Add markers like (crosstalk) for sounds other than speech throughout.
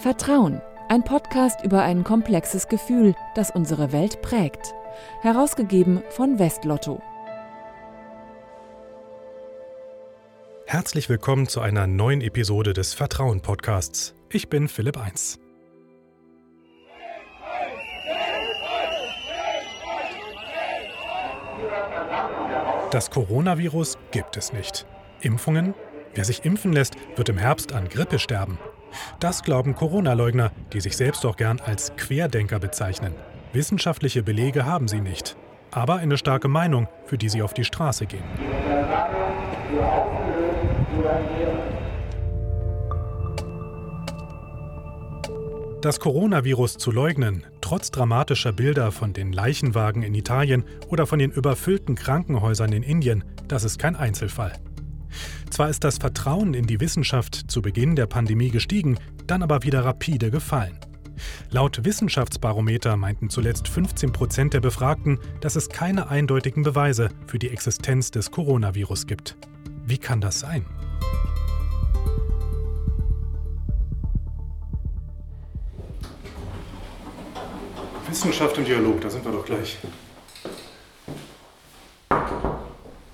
Vertrauen, ein Podcast über ein komplexes Gefühl, das unsere Welt prägt. Herausgegeben von Westlotto. Herzlich willkommen zu einer neuen Episode des Vertrauen Podcasts. Ich bin Philipp Eins. Das Coronavirus gibt es nicht. Impfungen? Wer sich impfen lässt, wird im Herbst an Grippe sterben. Das glauben Corona-Leugner, die sich selbst auch gern als Querdenker bezeichnen. Wissenschaftliche Belege haben sie nicht, aber eine starke Meinung, für die sie auf die Straße gehen. Das Coronavirus zu leugnen, trotz dramatischer Bilder von den Leichenwagen in Italien oder von den überfüllten Krankenhäusern in Indien, das ist kein Einzelfall. Zwar ist das Vertrauen in die Wissenschaft zu Beginn der Pandemie gestiegen, dann aber wieder rapide gefallen. Laut Wissenschaftsbarometer meinten zuletzt 15 Prozent der Befragten, dass es keine eindeutigen Beweise für die Existenz des Coronavirus gibt. Wie kann das sein? Wissenschaft im Dialog, da sind wir doch gleich.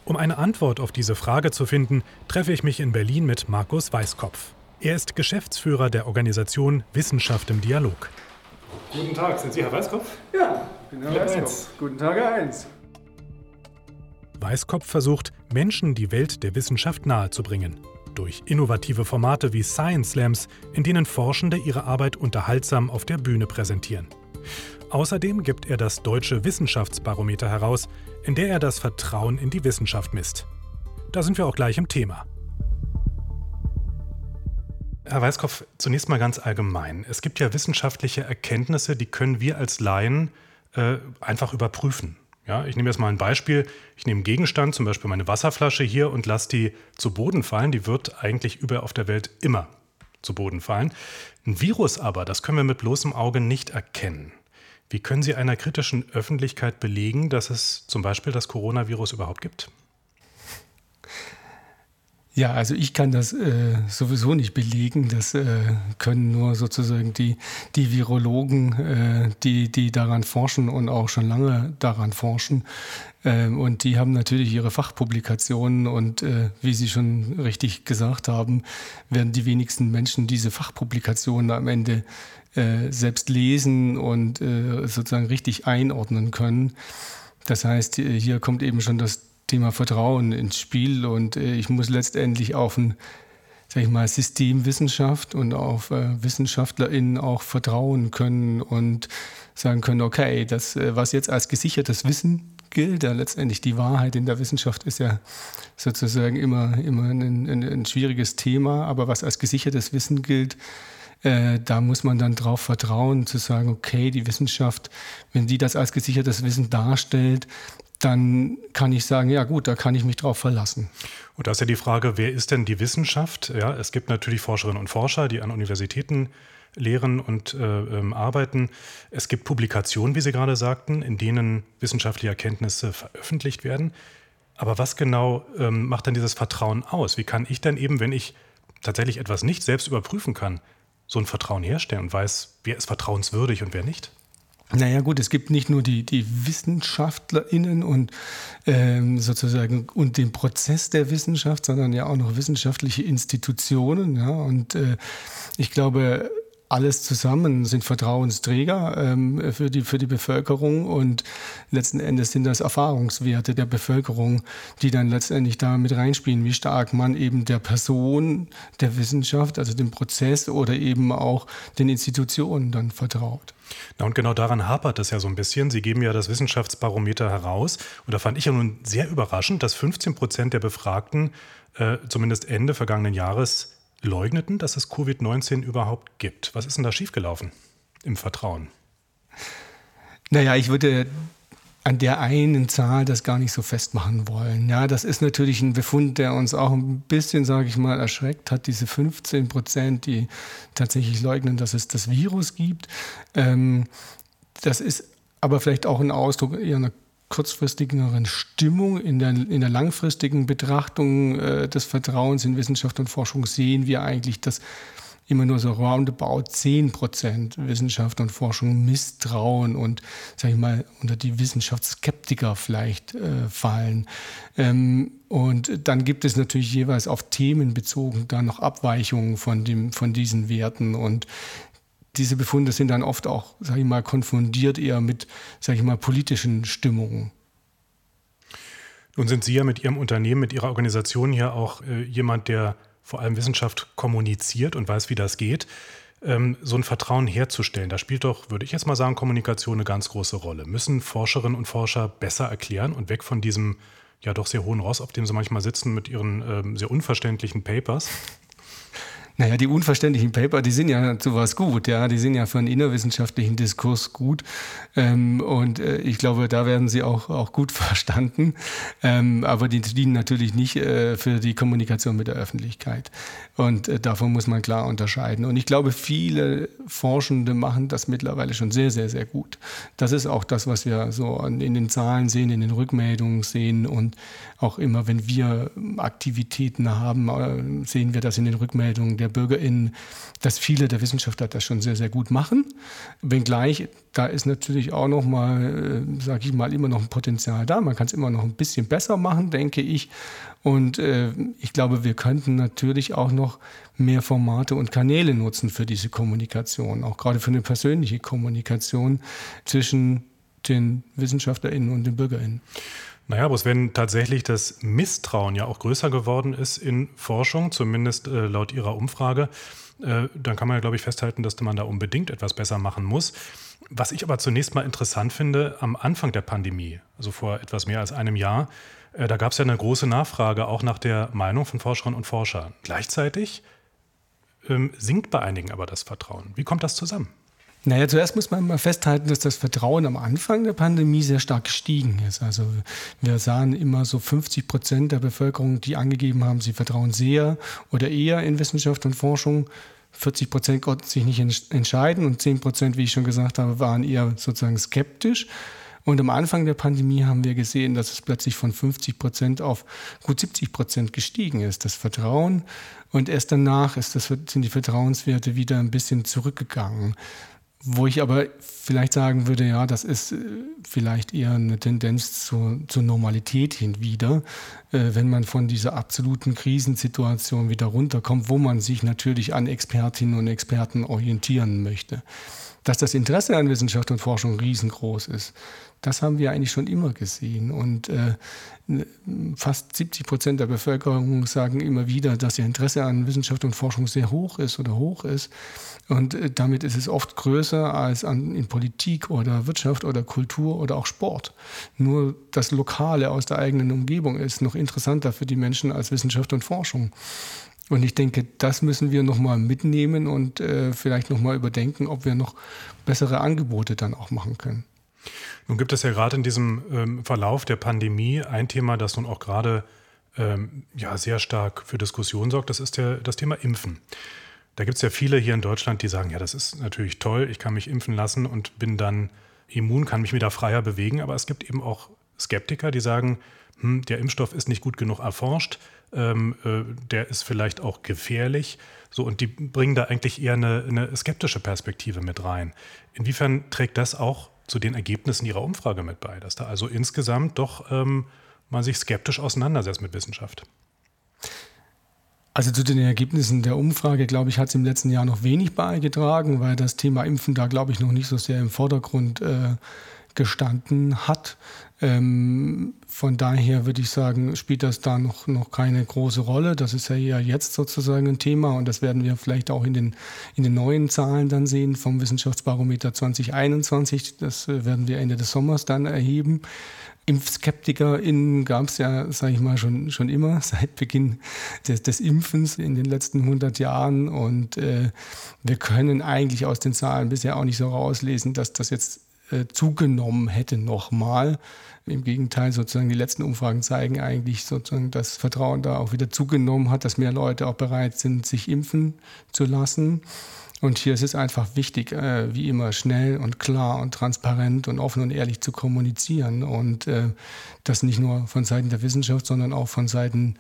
Um eine Antwort auf diese Frage zu finden, treffe ich mich in Berlin mit Markus Weißkopf. Er ist Geschäftsführer der Organisation Wissenschaft im Dialog. Guten Tag, sind Sie Herr Weißkopf? Ja, ich bin Herr Weißkopf. Eins. Guten Tag, Herr Eins. Weißkopf versucht, Menschen die Welt der Wissenschaft nahezubringen. Durch innovative Formate wie Science Slams, in denen Forschende ihre Arbeit unterhaltsam auf der Bühne präsentieren. Außerdem gibt er das Deutsche Wissenschaftsbarometer heraus, in der er das Vertrauen in die Wissenschaft misst. Da sind wir auch gleich im Thema. Herr Weißkopf, zunächst mal ganz allgemein. Es gibt ja wissenschaftliche Erkenntnisse, die können wir als Laien äh, einfach überprüfen. Ja, ich nehme jetzt mal ein Beispiel. Ich nehme einen Gegenstand, zum Beispiel meine Wasserflasche hier und lasse die zu Boden fallen. Die wird eigentlich überall auf der Welt immer zu Boden fallen. Ein Virus aber, das können wir mit bloßem Auge nicht erkennen. Wie können Sie einer kritischen Öffentlichkeit belegen, dass es zum Beispiel das Coronavirus überhaupt gibt? Ja, also ich kann das äh, sowieso nicht belegen. Das äh, können nur sozusagen die, die Virologen, äh, die, die daran forschen und auch schon lange daran forschen. Ähm, und die haben natürlich ihre Fachpublikationen und äh, wie Sie schon richtig gesagt haben, werden die wenigsten Menschen diese Fachpublikationen am Ende äh, selbst lesen und äh, sozusagen richtig einordnen können. Das heißt, hier kommt eben schon das Thema Vertrauen ins Spiel und äh, ich muss letztendlich auf ein sag ich mal, Systemwissenschaft und auf äh, WissenschaftlerInnen auch vertrauen können und sagen können, okay, das, äh, was jetzt als gesichertes Wissen gilt, ja letztendlich die Wahrheit in der Wissenschaft ist ja sozusagen immer, immer ein, ein, ein schwieriges Thema, aber was als gesichertes Wissen gilt, äh, da muss man dann darauf vertrauen, zu sagen, okay, die Wissenschaft, wenn die das als gesichertes Wissen darstellt, dann kann ich sagen, ja gut, da kann ich mich drauf verlassen. Und da ist ja die Frage, wer ist denn die Wissenschaft? Ja, es gibt natürlich Forscherinnen und Forscher, die an Universitäten lehren und äh, ähm, arbeiten. Es gibt Publikationen, wie Sie gerade sagten, in denen wissenschaftliche Erkenntnisse veröffentlicht werden. Aber was genau ähm, macht denn dieses Vertrauen aus? Wie kann ich denn eben, wenn ich tatsächlich etwas nicht selbst überprüfen kann, so ein Vertrauen herstellen und weiß, wer ist vertrauenswürdig und wer nicht? Naja gut, es gibt nicht nur die, die WissenschaftlerInnen und ähm, sozusagen und den Prozess der Wissenschaft, sondern ja auch noch wissenschaftliche Institutionen. Ja, und äh, ich glaube, alles zusammen sind Vertrauensträger ähm, für, die, für die Bevölkerung und letzten Endes sind das Erfahrungswerte der Bevölkerung, die dann letztendlich da mit reinspielen, wie stark man eben der Person der Wissenschaft, also dem Prozess oder eben auch den Institutionen dann vertraut. Na und genau daran hapert es ja so ein bisschen. Sie geben ja das Wissenschaftsbarometer heraus und da fand ich ja nun sehr überraschend, dass 15 Prozent der Befragten äh, zumindest Ende vergangenen Jahres leugneten, dass es Covid-19 überhaupt gibt. Was ist denn da schiefgelaufen im Vertrauen? Naja, ich würde an der einen Zahl das gar nicht so festmachen wollen. Ja, das ist natürlich ein Befund, der uns auch ein bisschen, sage ich mal, erschreckt hat. Diese 15 Prozent, die tatsächlich leugnen, dass es das Virus gibt. Ähm, das ist aber vielleicht auch ein Ausdruck eher einer kurzfristigeren Stimmung. In der, in der langfristigen Betrachtung äh, des Vertrauens in Wissenschaft und Forschung sehen wir eigentlich, dass immer nur so roundabout 10 Prozent Wissenschaft und Forschung misstrauen und, sag ich mal, unter die Wissenschaftsskeptiker vielleicht äh, fallen. Ähm, und dann gibt es natürlich jeweils auf Themen bezogen da noch Abweichungen von, dem, von diesen Werten. Und diese Befunde sind dann oft auch, sage ich mal, konfundiert eher mit, sage ich mal, politischen Stimmungen. Nun sind Sie ja mit Ihrem Unternehmen, mit Ihrer Organisation hier auch äh, jemand, der vor allem Wissenschaft kommuniziert und weiß, wie das geht. Ähm, so ein Vertrauen herzustellen, da spielt doch, würde ich jetzt mal sagen, Kommunikation eine ganz große Rolle. Müssen Forscherinnen und Forscher besser erklären und weg von diesem ja doch sehr hohen Ross, auf dem sie manchmal sitzen mit ihren ähm, sehr unverständlichen Papers? Naja, die unverständlichen Paper, die sind ja zu was gut, ja, die sind ja für einen innerwissenschaftlichen Diskurs gut. Ähm, und äh, ich glaube, da werden sie auch, auch gut (laughs) verstanden. Ähm, aber die dienen natürlich nicht äh, für die Kommunikation mit der Öffentlichkeit. Und äh, davon muss man klar unterscheiden. Und ich glaube, viele Forschende machen das mittlerweile schon sehr, sehr, sehr gut. Das ist auch das, was wir so in den Zahlen sehen, in den Rückmeldungen sehen. Und auch immer, wenn wir Aktivitäten haben, äh, sehen wir das in den Rückmeldungen der BürgerInnen, dass viele der Wissenschaftler das schon sehr, sehr gut machen. Wenngleich, da ist natürlich auch noch mal, äh, sage ich mal, immer noch ein Potenzial da. Man kann es immer noch ein bisschen besser machen, denke ich. Und äh, ich glaube, wir könnten natürlich auch noch mehr Formate und Kanäle nutzen für diese Kommunikation, auch gerade für eine persönliche Kommunikation zwischen den WissenschaftlerInnen und den BürgerInnen. Naja, bloß wenn tatsächlich das Misstrauen ja auch größer geworden ist in Forschung, zumindest äh, laut Ihrer Umfrage, äh, dann kann man ja, glaube ich, festhalten, dass man da unbedingt etwas besser machen muss. Was ich aber zunächst mal interessant finde, am Anfang der Pandemie, also vor etwas mehr als einem Jahr, äh, da gab es ja eine große Nachfrage auch nach der Meinung von Forscherinnen und Forschern. Gleichzeitig ähm, sinkt bei einigen aber das Vertrauen. Wie kommt das zusammen? Naja, zuerst muss man mal festhalten, dass das Vertrauen am Anfang der Pandemie sehr stark gestiegen ist. Also wir sahen immer so 50 Prozent der Bevölkerung, die angegeben haben, sie vertrauen sehr oder eher in Wissenschaft und Forschung. 40 Prozent konnten sich nicht entscheiden und 10 Prozent, wie ich schon gesagt habe, waren eher sozusagen skeptisch. Und am Anfang der Pandemie haben wir gesehen, dass es plötzlich von 50 Prozent auf gut 70 Prozent gestiegen ist, das Vertrauen. Und erst danach ist das, sind die Vertrauenswerte wieder ein bisschen zurückgegangen. Wo ich aber vielleicht sagen würde, ja, das ist äh, vielleicht eher eine Tendenz zur, zur Normalität hin wieder, äh, wenn man von dieser absoluten Krisensituation wieder runterkommt, wo man sich natürlich an Expertinnen und Experten orientieren möchte. Dass das Interesse an Wissenschaft und Forschung riesengroß ist, das haben wir eigentlich schon immer gesehen. Und äh, fast 70 Prozent der Bevölkerung sagen immer wieder, dass ihr Interesse an Wissenschaft und Forschung sehr hoch ist oder hoch ist. Und äh, damit ist es oft größer als an, in Politik oder Wirtschaft oder Kultur oder auch Sport. Nur das Lokale aus der eigenen Umgebung ist noch interessanter für die Menschen als Wissenschaft und Forschung. Und ich denke, das müssen wir nochmal mitnehmen und äh, vielleicht nochmal überdenken, ob wir noch bessere Angebote dann auch machen können. Nun gibt es ja gerade in diesem ähm, Verlauf der Pandemie ein Thema, das nun auch gerade ähm, ja, sehr stark für Diskussion sorgt. Das ist der, das Thema Impfen. Da gibt es ja viele hier in Deutschland, die sagen, ja, das ist natürlich toll, ich kann mich impfen lassen und bin dann immun, kann mich wieder freier bewegen. Aber es gibt eben auch Skeptiker, die sagen, hm, der Impfstoff ist nicht gut genug erforscht, ähm, äh, der ist vielleicht auch gefährlich. So, und die bringen da eigentlich eher eine, eine skeptische Perspektive mit rein. Inwiefern trägt das auch zu den Ergebnissen Ihrer Umfrage mit bei, dass da also insgesamt doch ähm, man sich skeptisch auseinandersetzt mit Wissenschaft? Also zu den Ergebnissen der Umfrage, glaube ich, hat es im letzten Jahr noch wenig beigetragen, weil das Thema Impfen da, glaube ich, noch nicht so sehr im Vordergrund äh, gestanden hat. Ähm, von daher würde ich sagen, spielt das da noch, noch keine große Rolle. Das ist ja eher jetzt sozusagen ein Thema und das werden wir vielleicht auch in den, in den neuen Zahlen dann sehen vom Wissenschaftsbarometer 2021. Das äh, werden wir Ende des Sommers dann erheben. ImpfskeptikerInnen gab es ja, sage ich mal, schon, schon immer (laughs) seit Beginn des, des Impfens in den letzten 100 Jahren. Und äh, wir können eigentlich aus den Zahlen bisher auch nicht so rauslesen, dass das jetzt äh, zugenommen hätte nochmal. Im Gegenteil, sozusagen die letzten Umfragen zeigen eigentlich sozusagen, dass Vertrauen da auch wieder zugenommen hat, dass mehr Leute auch bereit sind, sich impfen zu lassen. Und hier ist es einfach wichtig, äh, wie immer schnell und klar und transparent und offen und ehrlich zu kommunizieren. Und äh, das nicht nur von Seiten der Wissenschaft, sondern auch von Seiten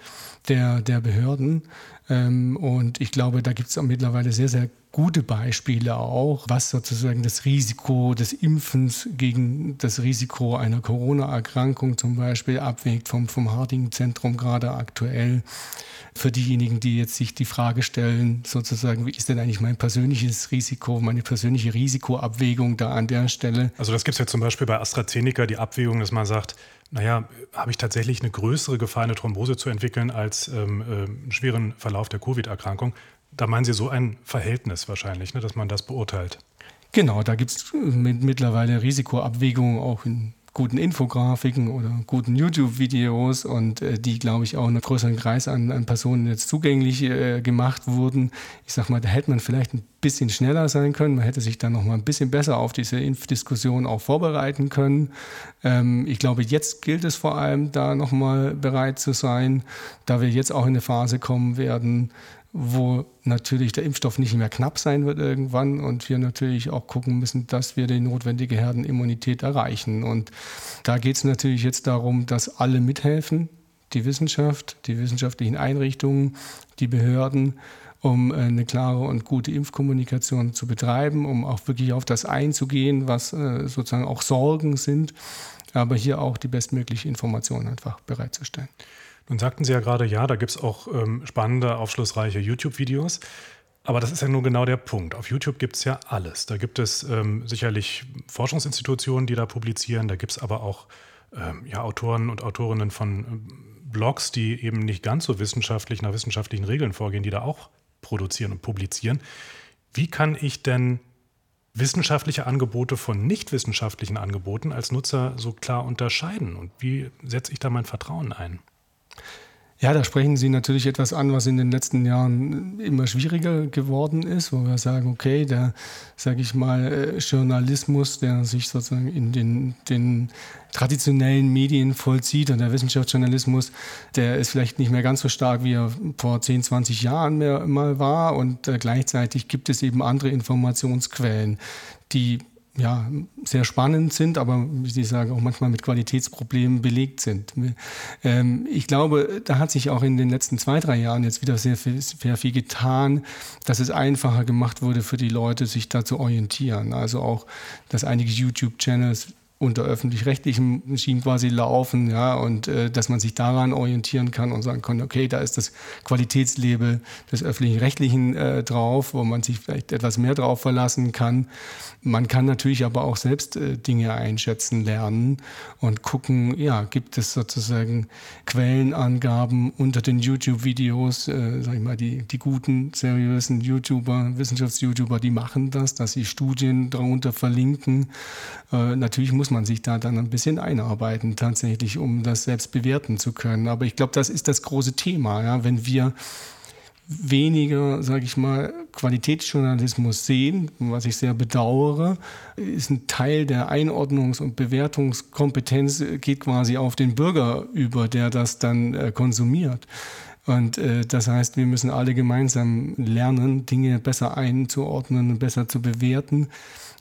der, der Behörden. Ähm, und ich glaube, da gibt es mittlerweile sehr, sehr gute Beispiele auch, was sozusagen das Risiko des Impfens gegen das Risiko einer Corona-Erkrankung zum Beispiel abwägt vom, vom Harding-Zentrum gerade aktuell für diejenigen, die jetzt sich die Frage stellen, sozusagen, wie ist denn eigentlich mein persönliches Risiko, meine persönliche Risikoabwägung da an der Stelle? Also das gibt es ja zum Beispiel bei AstraZeneca die Abwägung, dass man sagt, naja, habe ich tatsächlich eine größere Gefahr, eine Thrombose zu entwickeln als ähm, äh, einen schweren Verlauf der Covid-Erkrankung? Da meinen Sie so ein Verhältnis wahrscheinlich, ne, dass man das beurteilt. Genau, da gibt es mittlerweile Risikoabwägungen auch in guten Infografiken oder guten YouTube-Videos und äh, die, glaube ich, auch einem größeren Kreis an, an Personen jetzt zugänglich äh, gemacht wurden. Ich sage mal, da hätte man vielleicht ein bisschen schneller sein können. Man hätte sich dann noch mal ein bisschen besser auf diese Impfdiskussion auch vorbereiten können. Ähm, ich glaube, jetzt gilt es vor allem, da noch mal bereit zu sein, da wir jetzt auch in eine Phase kommen werden, wo natürlich der Impfstoff nicht mehr knapp sein wird irgendwann und wir natürlich auch gucken müssen, dass wir die notwendige Herdenimmunität erreichen. Und da geht es natürlich jetzt darum, dass alle mithelfen, die Wissenschaft, die wissenschaftlichen Einrichtungen, die Behörden, um äh, eine klare und gute Impfkommunikation zu betreiben, um auch wirklich auf das einzugehen, was äh, sozusagen auch Sorgen sind, aber hier auch die bestmögliche Information einfach bereitzustellen. Nun sagten Sie ja gerade, ja, da gibt es auch ähm, spannende, aufschlussreiche YouTube-Videos. Aber das ist ja nur genau der Punkt. Auf YouTube gibt es ja alles. Da gibt es ähm, sicherlich Forschungsinstitutionen, die da publizieren. Da gibt es aber auch ähm, ja, Autoren und Autorinnen von ähm, Blogs, die eben nicht ganz so wissenschaftlich nach wissenschaftlichen Regeln vorgehen, die da auch produzieren und publizieren. Wie kann ich denn wissenschaftliche Angebote von nicht wissenschaftlichen Angeboten als Nutzer so klar unterscheiden? Und wie setze ich da mein Vertrauen ein? Ja, da sprechen Sie natürlich etwas an, was in den letzten Jahren immer schwieriger geworden ist, wo wir sagen, okay, der, sage ich mal, äh, Journalismus, der sich sozusagen in den, den traditionellen Medien vollzieht und der Wissenschaftsjournalismus, der ist vielleicht nicht mehr ganz so stark, wie er vor 10, 20 Jahren mehr, mal war. Und äh, gleichzeitig gibt es eben andere Informationsquellen, die ja, sehr spannend sind, aber wie Sie sagen, auch manchmal mit Qualitätsproblemen belegt sind. Ähm, ich glaube, da hat sich auch in den letzten zwei, drei Jahren jetzt wieder sehr viel, sehr viel getan, dass es einfacher gemacht wurde für die Leute, sich da zu orientieren. Also auch, dass einige YouTube-Channels unter öffentlich-rechtlichem Regime quasi laufen, ja, und äh, dass man sich daran orientieren kann und sagen kann, okay, da ist das Qualitätslabel des öffentlich-rechtlichen äh, drauf, wo man sich vielleicht etwas mehr drauf verlassen kann. Man kann natürlich aber auch selbst äh, Dinge einschätzen lernen und gucken, ja, gibt es sozusagen Quellenangaben unter den YouTube-Videos, äh, sag ich mal, die, die guten, seriösen YouTuber, Wissenschafts-YouTuber, die machen das, dass sie Studien darunter verlinken. Äh, natürlich muss muss man sich da dann ein bisschen einarbeiten, tatsächlich, um das selbst bewerten zu können. Aber ich glaube, das ist das große Thema. Ja? Wenn wir weniger, sage ich mal, Qualitätsjournalismus sehen, was ich sehr bedauere, ist ein Teil der Einordnungs- und Bewertungskompetenz geht quasi auf den Bürger über, der das dann äh, konsumiert. Und äh, das heißt, wir müssen alle gemeinsam lernen, Dinge besser einzuordnen und besser zu bewerten.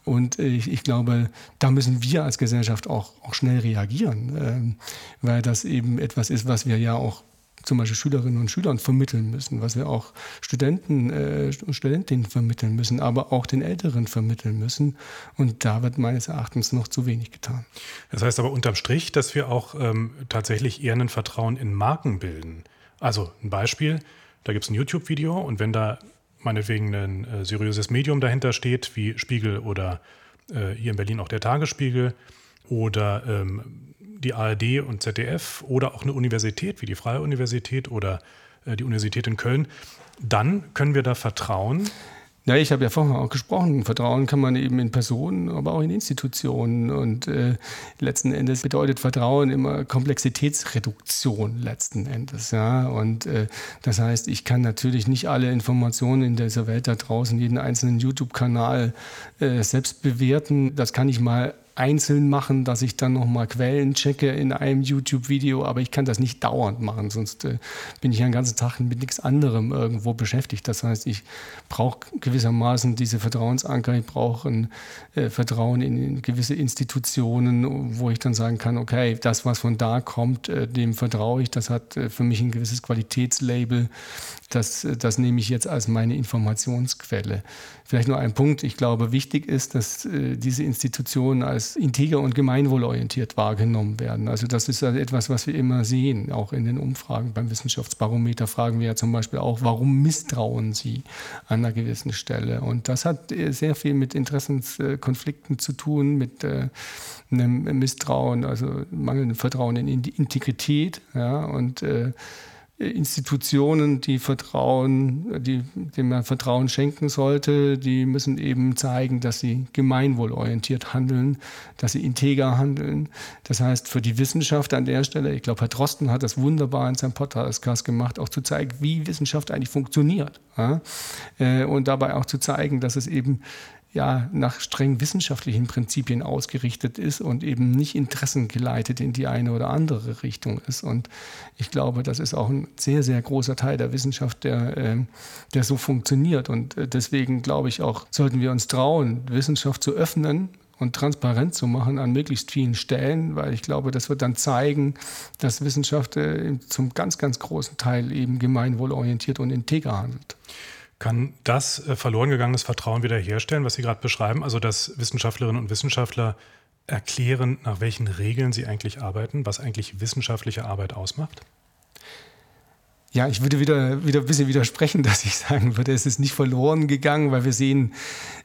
Und ich, ich, glaube, da müssen wir als Gesellschaft auch, auch schnell reagieren, ähm, weil das eben etwas ist, was wir ja auch zum Beispiel Schülerinnen und Schülern vermitteln müssen, was wir auch Studenten äh, und Studentinnen vermitteln müssen, aber auch den Älteren vermitteln müssen. Und da wird meines Erachtens noch zu wenig getan. Das heißt aber unterm Strich, dass wir auch ähm, tatsächlich eher ein Vertrauen in Marken bilden. Also ein Beispiel, da gibt es ein YouTube-Video und wenn da meinetwegen ein äh, seriöses Medium dahinter steht, wie Spiegel oder äh, hier in Berlin auch der Tagesspiegel oder ähm, die ARD und ZDF oder auch eine Universität wie die Freie Universität oder äh, die Universität in Köln, dann können wir da vertrauen, ja, ich habe ja vorhin auch gesprochen, Vertrauen kann man eben in Personen, aber auch in Institutionen. Und äh, letzten Endes bedeutet Vertrauen immer Komplexitätsreduktion letzten Endes. Ja? Und äh, das heißt, ich kann natürlich nicht alle Informationen in dieser Welt da draußen, jeden einzelnen YouTube-Kanal äh, selbst bewerten. Das kann ich mal einzeln machen, dass ich dann nochmal Quellen checke in einem YouTube-Video, aber ich kann das nicht dauernd machen, sonst äh, bin ich den ganzen Tag mit nichts anderem irgendwo beschäftigt. Das heißt, ich brauche gewissermaßen diese Vertrauensanker, ich brauche ein äh, Vertrauen in, in, gewisse Institutionen, wo ich dann sagen kann, okay, das, was von da kommt, äh, dem vertraue ich, das hat äh, für mich ein gewisses Qualitätslabel, das, äh, das nehme ich jetzt als meine Informationsquelle. Vielleicht nur ein Punkt, ich glaube, wichtig ist, dass äh, diese Institutionen als integer und gemeinwohlorientiert wahrgenommen werden. Also das ist also etwas, was wir immer sehen, auch in den Umfragen. Beim Wissenschaftsbarometer fragen wir ja zum Beispiel auch, warum misstrauen Sie an einer gewissen Stelle? Und das hat äh, sehr viel mit Interessenskonflikten zu tun, mit äh, einem Misstrauen, also mangelndem Vertrauen in die Integrität. Ja, und äh, Institutionen, die Vertrauen, die, dem man Vertrauen schenken sollte, die müssen eben zeigen, dass sie gemeinwohlorientiert handeln, dass sie integer handeln. Das heißt, für die Wissenschaft an der Stelle, ich glaube, Herr Drosten hat das wunderbar in seinem Podcast gemacht, auch zu zeigen, wie Wissenschaft eigentlich funktioniert. Ja? Äh, und dabei auch zu zeigen, dass es eben ja nach streng wissenschaftlichen Prinzipien ausgerichtet ist und eben nicht interessengeleitet in die eine oder andere Richtung ist. Und ich glaube, das ist auch ein sehr, sehr großer Teil der Wissenschaft, der, ähm, der so funktioniert. Und äh, deswegen glaube ich auch, sollten wir uns trauen, Wissenschaft zu öffnen und transparent zu machen an möglichst vielen Stellen, weil ich glaube, das wird dann zeigen, dass Wissenschaft äh, zum ganz, ganz großen Teil eben gemeinwohlorientiert und integer handelt. Kann das äh, verloren gegangenes Vertrauen wiederherstellen, was Sie gerade beschreiben? Also, dass Wissenschaftlerinnen und Wissenschaftler erklären, nach welchen Regeln sie eigentlich arbeiten, was eigentlich wissenschaftliche Arbeit ausmacht? Ja, ich würde wieder, wieder ein bisschen widersprechen, (laughs) dass ich sagen würde, es ist nicht verloren gegangen, weil wir sehen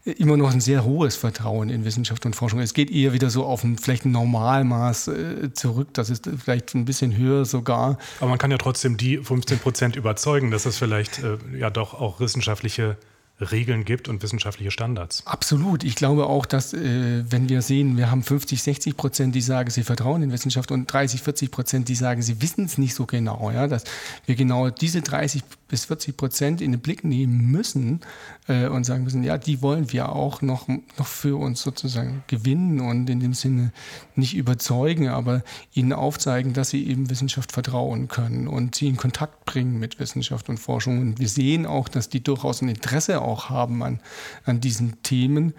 immer noch ein sehr hohes Vertrauen in Wissenschaft und Forschung. Es geht eher wieder so auf ein vielleicht ein Normalmaß äh, zurück. Das ist vielleicht ein bisschen höher sogar. Aber man kann ja trotzdem die 15 Prozent überzeugen, dass es vielleicht äh, ja doch auch wissenschaftliche Regeln gibt und wissenschaftliche Standards. Absolut. Ich glaube auch, dass äh, wenn wir sehen, wir haben 50, 60 Prozent, die sagen, sie vertrauen in Wissenschaft und 30, 40 Prozent, die sagen, sie wissen es nicht so genau, ja, dass wir genau diese 30 bis 40 Prozent in den Blick nehmen müssen äh, und sagen müssen, ja, die wollen wir auch noch, noch für uns sozusagen gewinnen und in dem Sinne nicht überzeugen, aber ihnen aufzeigen, dass sie eben Wissenschaft vertrauen können und sie in Kontakt bringen mit Wissenschaft und Forschung. Und wir sehen auch, dass die durchaus ein Interesse auch haben an, an diesen Themen.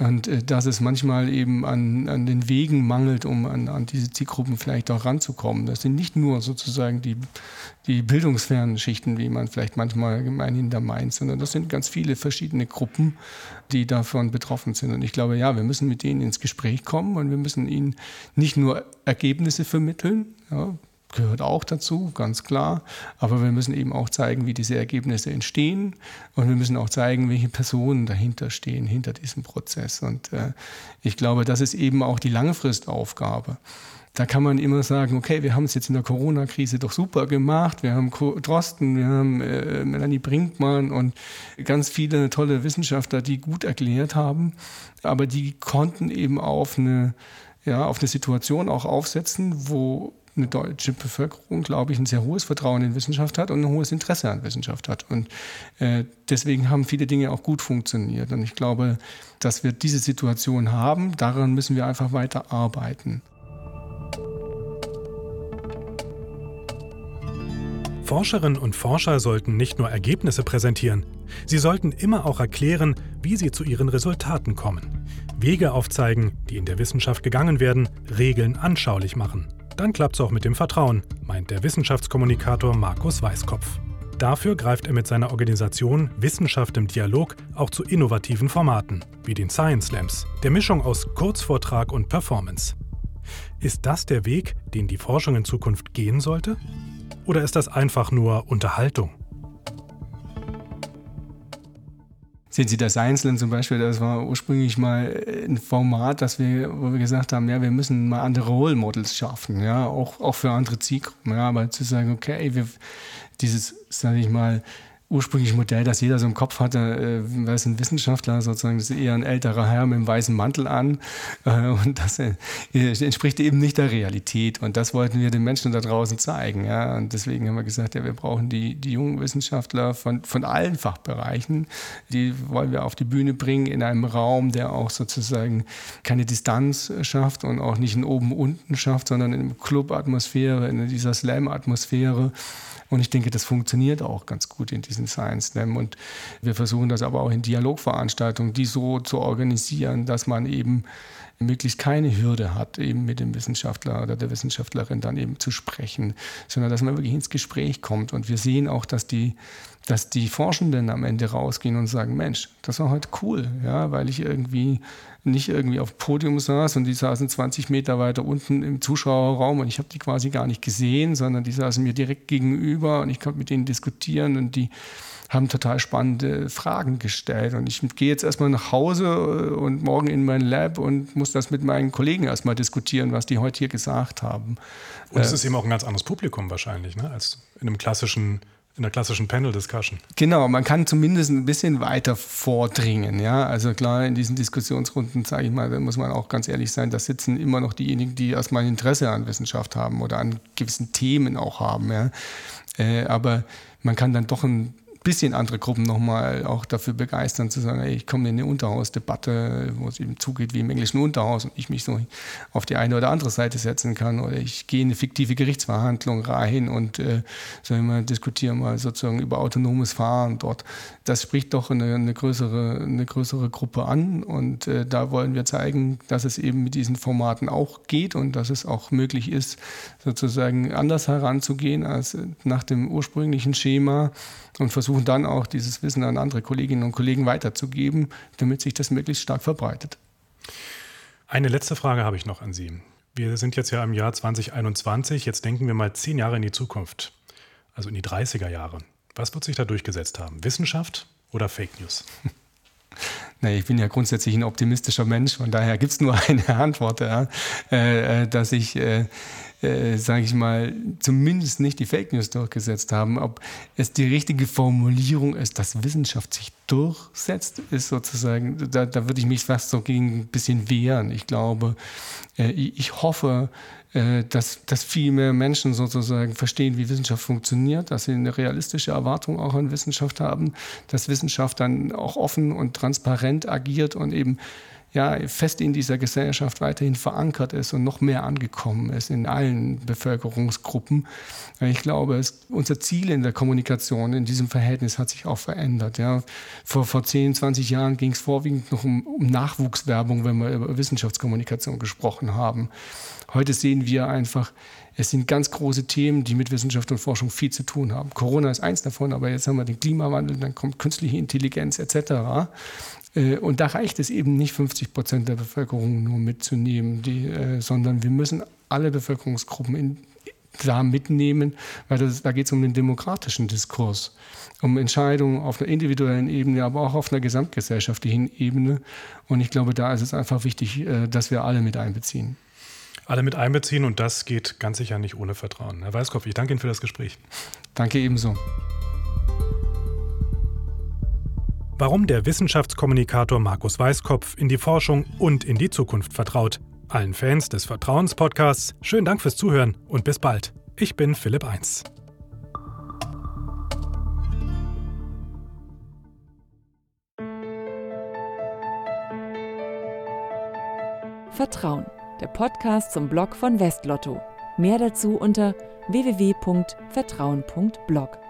Und äh, dass es manchmal eben an, an den Wegen mangelt, um an, an diese Zielgruppen vielleicht auch ranzukommen. Das sind nicht nur sozusagen die, die bildungsfernen Schichten, wie man vielleicht manchmal gemeinhin da meint, sondern das sind ganz viele verschiedene Gruppen, die davon betroffen sind. Und ich glaube, ja, wir müssen mit denen ins Gespräch kommen und wir müssen ihnen nicht nur Ergebnisse vermitteln, ja, gehört auch dazu, ganz klar. Aber wir müssen eben auch zeigen, wie diese Ergebnisse entstehen. Und wir müssen auch zeigen, welche Personen dahinter stehen, hinter diesem Prozess. Und äh, ich glaube, das ist eben auch die Langfristaufgabe. Da kann man immer sagen, okay, wir haben es jetzt in der Corona-Krise doch super gemacht. Wir haben Drosten, wir haben äh, Melanie Brinkmann und ganz viele tolle Wissenschaftler, die gut erklärt haben. Aber die konnten eben auf eine, ja, auf eine Situation auch aufsetzen, wo eine deutsche Bevölkerung, glaube ich, ein sehr hohes Vertrauen in Wissenschaft hat und ein hohes Interesse an Wissenschaft hat. Und äh, deswegen haben viele Dinge auch gut funktioniert. Und ich glaube, dass wir diese Situation haben, daran müssen wir einfach weiter arbeiten. Forscherinnen und Forscher sollten nicht nur Ergebnisse präsentieren, sie sollten immer auch erklären, wie sie zu ihren Resultaten kommen. Wege aufzeigen, die in der Wissenschaft gegangen werden, Regeln anschaulich machen. Dann klappt's auch mit dem Vertrauen, meint der Wissenschaftskommunikator Markus Weißkopf. Dafür greift er mit seiner Organisation Wissenschaft im Dialog auch zu innovativen Formaten, wie den Science Slams, der Mischung aus Kurzvortrag und Performance. Ist das der Weg, den die Forschung in Zukunft gehen sollte? Oder ist das einfach nur Unterhaltung? Sehen Sie das Einzelne zum Beispiel, das war ursprünglich mal ein Format, das wir, wo wir gesagt haben, ja, wir müssen mal andere Role Models schaffen, ja, auch, auch für andere Zielgruppen, ja, aber zu sagen, okay, wir, dieses, sage ich mal, ursprüngliche Modell, das jeder so im Kopf hatte, äh, weil es ein Wissenschaftler sozusagen, ist eher ein älterer Herr mit einem weißen Mantel an äh, und das äh, entspricht eben nicht der Realität und das wollten wir den Menschen da draußen zeigen. Ja? Und deswegen haben wir gesagt, ja, wir brauchen die, die jungen Wissenschaftler von, von allen Fachbereichen, die wollen wir auf die Bühne bringen in einem Raum, der auch sozusagen keine Distanz schafft und auch nicht ein Oben-Unten schafft, sondern in Club-Atmosphäre, in dieser Slam-Atmosphäre. Und ich denke, das funktioniert auch ganz gut in diesen Science Slam. Und wir versuchen das aber auch in Dialogveranstaltungen, die so zu organisieren, dass man eben möglichst keine Hürde hat, eben mit dem Wissenschaftler oder der Wissenschaftlerin dann eben zu sprechen, sondern dass man wirklich ins Gespräch kommt. Und wir sehen auch, dass die, dass die Forschenden am Ende rausgehen und sagen, Mensch, das war heute cool, ja, weil ich irgendwie nicht irgendwie auf dem Podium saß und die saßen 20 Meter weiter unten im Zuschauerraum und ich habe die quasi gar nicht gesehen, sondern die saßen mir direkt gegenüber und ich konnte mit denen diskutieren und die haben total spannende Fragen gestellt. Und ich gehe jetzt erstmal nach Hause äh, und morgen in mein Lab und muss das mit meinen Kollegen erstmal diskutieren, was die heute hier gesagt haben. Und es äh, ist eben auch ein ganz anderes Publikum wahrscheinlich, ne? als in einem klassischen in der klassischen Panel-Discussion. Genau, man kann zumindest ein bisschen weiter vordringen. Ja? Also klar, in diesen Diskussionsrunden, sage ich mal, da muss man auch ganz ehrlich sein, da sitzen immer noch diejenigen, die erstmal ein Interesse an Wissenschaft haben oder an gewissen Themen auch haben. Ja? Äh, aber man kann dann doch ein bisschen andere Gruppen nochmal auch dafür begeistern, zu sagen, ey, ich komme in eine Unterhausdebatte, wo es eben zugeht wie im englischen Unterhaus und ich mich so auf die eine oder andere Seite setzen kann oder ich gehe in eine fiktive Gerichtsverhandlung rein und äh, sagen wir, diskutieren mal sozusagen über autonomes Fahren dort. Das spricht doch eine, eine größere, eine größere Gruppe an und äh, da wollen wir zeigen, dass es eben mit diesen Formaten auch geht und dass es auch möglich ist, sozusagen anders heranzugehen als nach dem ursprünglichen Schema und versuchen dann auch dieses Wissen an andere Kolleginnen und Kollegen weiterzugeben, damit sich das möglichst stark verbreitet. Eine letzte Frage habe ich noch an Sie. Wir sind jetzt ja im Jahr 2021, jetzt denken wir mal zehn Jahre in die Zukunft, also in die 30er Jahre. Was wird sich da durchgesetzt haben? Wissenschaft oder Fake News? (laughs) Nee, ich bin ja grundsätzlich ein optimistischer Mensch, von daher gibt es nur (laughs) eine Antwort, ja, äh, äh dass ich äh, äh, sage ich mal, zumindest nicht die Fake News durchgesetzt haben. Ob es die richtige Formulierung ist, dass Wissenschaft sich durchsetzt, ist sozusagen, da, da würde ich mich fast so gegen ein bisschen wehren. Ich glaube, äh, ich hoffe, äh, dass, dass viel mehr Menschen sozusagen verstehen, wie Wissenschaft funktioniert, dass sie eine realistische Erwartung auch an Wissenschaft haben, dass Wissenschaft dann auch offen und transparent agiert und eben ja, fest in dieser Gesellschaft weiterhin verankert ist und noch mehr angekommen ist in allen Bevölkerungsgruppen. Ich glaube, es, unser Ziel in der Kommunikation in diesem Verhältnis hat sich auch verändert. Ja. Vor, vor 10, 20 Jahren ging es vorwiegend noch um, um Nachwuchswerbung, wenn wir über Wissenschaftskommunikation gesprochen haben. Heute sehen wir einfach, es sind ganz große Themen, die mit Wissenschaft und Forschung viel zu tun haben. Corona ist eins davon, aber jetzt haben wir den Klimawandel, dann kommt künstliche Intelligenz etc. Äh, und da reicht es eben nicht, 50 Prozent der Bevölkerung nur mitzunehmen, die, äh, sondern wir müssen alle Bevölkerungsgruppen in, da mitnehmen, weil das, da geht es um den demokratischen Diskurs, um Entscheidungen auf einer individuellen Ebene, aber auch auf einer gesamtgesellschaftlichen Ebene. Und ich glaube, da ist es einfach wichtig, äh, dass wir alle mit einbeziehen. Alle mit einbeziehen und das geht ganz sicher nicht ohne Vertrauen. Herr Weißkopf, ich danke Ihnen für das Gespräch. Danke ebenso. Warum der Wissenschaftskommunikator Markus Weißkopf in die Forschung und in die Zukunft vertraut. Allen Fans des Vertrauenspodcasts schönen Dank fürs Zuhören und bis bald. Ich bin Philipp 1. Vertrauen, der Podcast zum Blog von Westlotto. Mehr dazu unter www.vertrauen.blog.